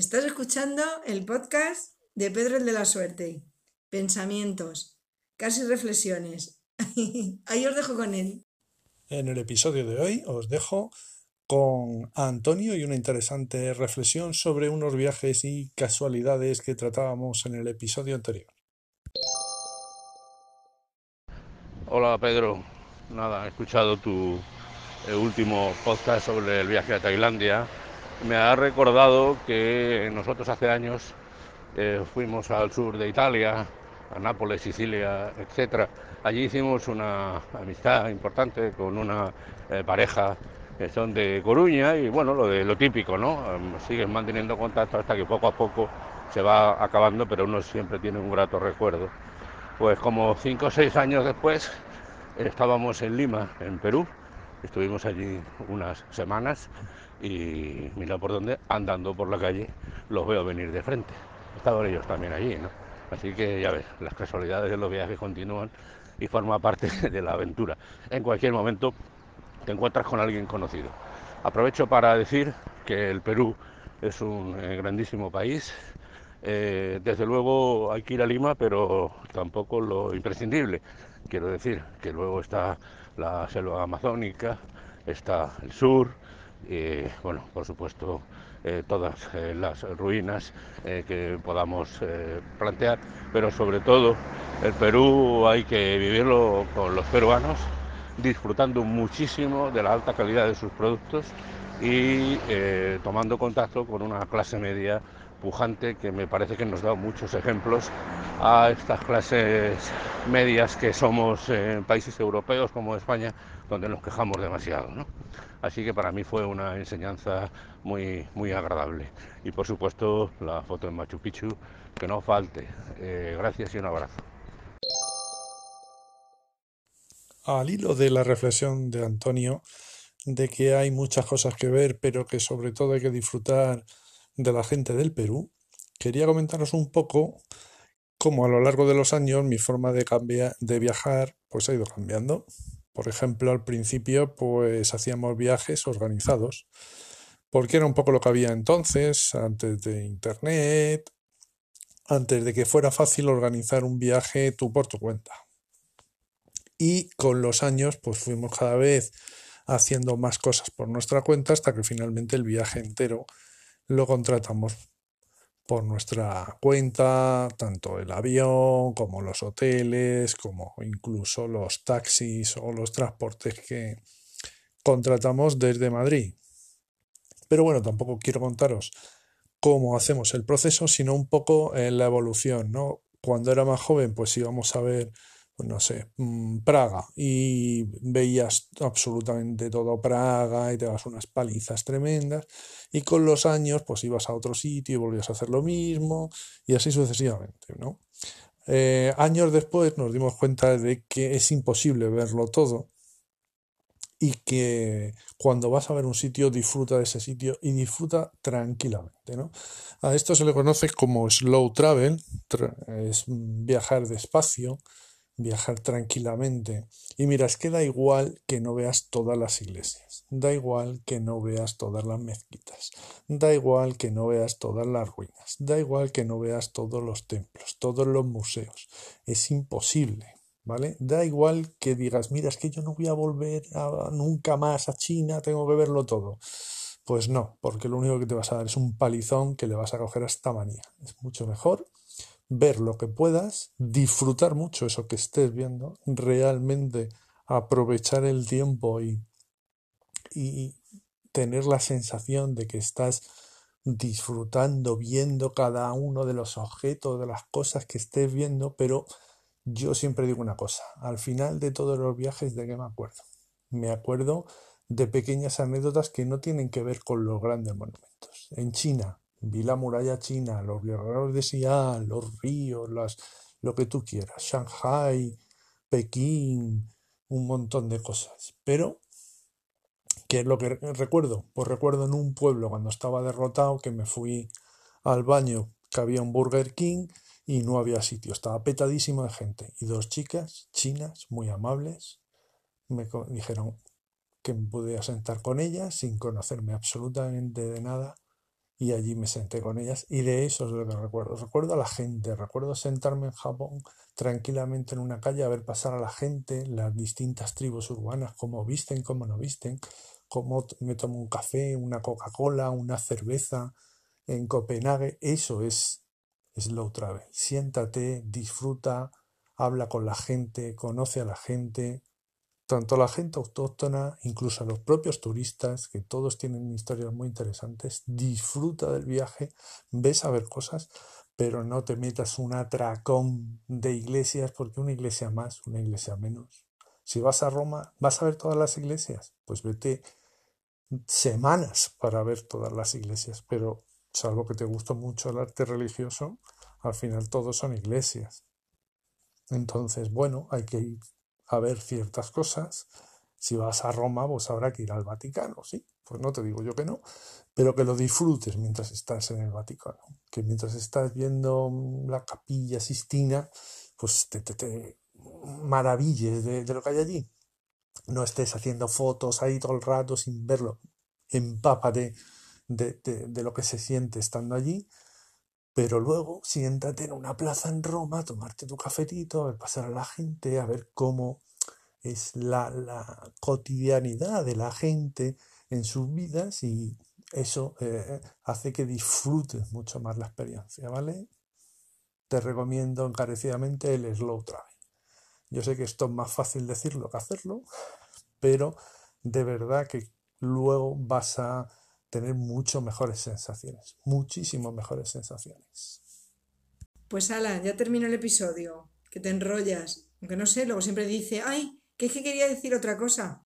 Estás escuchando el podcast de Pedro el de la Suerte. Pensamientos, casi reflexiones. Ahí os dejo con él. En el episodio de hoy os dejo con Antonio y una interesante reflexión sobre unos viajes y casualidades que tratábamos en el episodio anterior. Hola Pedro, nada, he escuchado tu último podcast sobre el viaje a Tailandia. Me ha recordado que nosotros hace años eh, fuimos al sur de Italia, a Nápoles, Sicilia, etc. Allí hicimos una amistad importante con una eh, pareja que son de Coruña y bueno, lo de lo típico, ¿no? Siguen manteniendo contacto hasta que poco a poco se va acabando, pero uno siempre tiene un grato recuerdo. Pues como cinco o seis años después estábamos en Lima, en Perú, estuvimos allí unas semanas y mira por dónde, andando por la calle, los veo venir de frente. Estaban ellos también allí, ¿no? Así que ya ves, las casualidades de los viajes continúan y forma parte de la aventura. En cualquier momento te encuentras con alguien conocido. Aprovecho para decir que el Perú es un eh, grandísimo país. Eh, desde luego hay que ir a Lima, pero tampoco lo imprescindible. Quiero decir que luego está la selva amazónica, está el sur, y bueno, por supuesto, eh, todas eh, las ruinas eh, que podamos plantear, pero sobre todo el Perú hay que vivirlo con los peruanos, disfrutando muchísimo de la alta calidad de sus productos y tomando contacto con una clase media pujante que me parece que nos da muchos ejemplos a estas clases medias que somos en países europeos como España, donde nos quejamos demasiado. ¿no? Así que para mí fue una enseñanza muy, muy agradable. Y por supuesto la foto en Machu Picchu, que no falte. Eh, gracias y un abrazo. Al hilo de la reflexión de Antonio, de que hay muchas cosas que ver, pero que sobre todo hay que disfrutar de la gente del Perú, quería comentaros un poco cómo a lo largo de los años mi forma de, cambiar, de viajar pues ha ido cambiando. Por ejemplo, al principio pues hacíamos viajes organizados, porque era un poco lo que había entonces, antes de Internet, antes de que fuera fácil organizar un viaje tú por tu cuenta. Y con los años pues fuimos cada vez haciendo más cosas por nuestra cuenta hasta que finalmente el viaje entero lo contratamos por nuestra cuenta, tanto el avión como los hoteles, como incluso los taxis o los transportes que contratamos desde Madrid. Pero bueno, tampoco quiero contaros cómo hacemos el proceso, sino un poco en la evolución, ¿no? Cuando era más joven, pues íbamos a ver pues no sé, mm, Praga y veías absolutamente todo Praga y te das unas palizas tremendas y con los años pues ibas a otro sitio y volvías a hacer lo mismo y así sucesivamente, ¿no? Eh, años después nos dimos cuenta de que es imposible verlo todo y que cuando vas a ver un sitio disfruta de ese sitio y disfruta tranquilamente, ¿no? A esto se le conoce como slow travel, es viajar despacio, viajar tranquilamente. Y mira, es que da igual que no veas todas las iglesias, da igual que no veas todas las mezquitas, da igual que no veas todas las ruinas, da igual que no veas todos los templos, todos los museos. Es imposible, ¿vale? Da igual que digas, mira, es que yo no voy a volver nunca más a China, tengo que verlo todo. Pues no, porque lo único que te vas a dar es un palizón que le vas a coger a esta manía. Es mucho mejor ver lo que puedas, disfrutar mucho eso que estés viendo, realmente aprovechar el tiempo y, y tener la sensación de que estás disfrutando, viendo cada uno de los objetos, de las cosas que estés viendo, pero yo siempre digo una cosa, al final de todos los viajes, ¿de qué me acuerdo? Me acuerdo de pequeñas anécdotas que no tienen que ver con los grandes monumentos. En China, Vi la muralla china, los guerreros de Xi'an, los ríos, las, lo que tú quieras, Shanghai, Pekín, un montón de cosas. Pero, ¿qué es lo que recuerdo? Pues recuerdo en un pueblo cuando estaba derrotado que me fui al baño, que había un Burger King y no había sitio, estaba petadísimo de gente. Y dos chicas chinas muy amables me dijeron que me podía sentar con ellas sin conocerme absolutamente de nada y allí me senté con ellas y de eso es lo que recuerdo. Recuerdo a la gente, recuerdo sentarme en Japón tranquilamente en una calle a ver pasar a la gente, las distintas tribus urbanas, cómo visten, cómo no visten, cómo me tomo un café, una Coca-Cola, una cerveza en Copenhague. Eso es slow travel. Siéntate, disfruta, habla con la gente, conoce a la gente, tanto la gente autóctona, incluso a los propios turistas, que todos tienen historias muy interesantes, disfruta del viaje, ves a ver cosas, pero no te metas un atracón de iglesias, porque una iglesia más, una iglesia menos. Si vas a Roma, ¿vas a ver todas las iglesias? Pues vete semanas para ver todas las iglesias, pero salvo que te guste mucho el arte religioso, al final todos son iglesias. Entonces, bueno, hay que ir a ver ciertas cosas. Si vas a Roma, pues habrá que ir al Vaticano, ¿sí? Pues no te digo yo que no, pero que lo disfrutes mientras estás en el Vaticano. Que mientras estás viendo la capilla Sistina, pues te, te, maravilles de, lo que hay allí. No estés haciendo fotos ahí todo el rato sin verlo. Empápate de, de, de lo que se siente estando allí pero luego siéntate en una plaza en Roma, tomarte tu cafetito, a ver pasar a la gente, a ver cómo es la, la cotidianidad de la gente en sus vidas y eso eh, hace que disfrutes mucho más la experiencia, ¿vale? Te recomiendo encarecidamente el slow travel. Yo sé que esto es más fácil decirlo que hacerlo, pero de verdad que luego vas a tener mucho mejores sensaciones, muchísimo mejores sensaciones. Pues ala, ya terminó el episodio, que te enrollas, aunque no sé, luego siempre dice, ay, que es que quería decir otra cosa.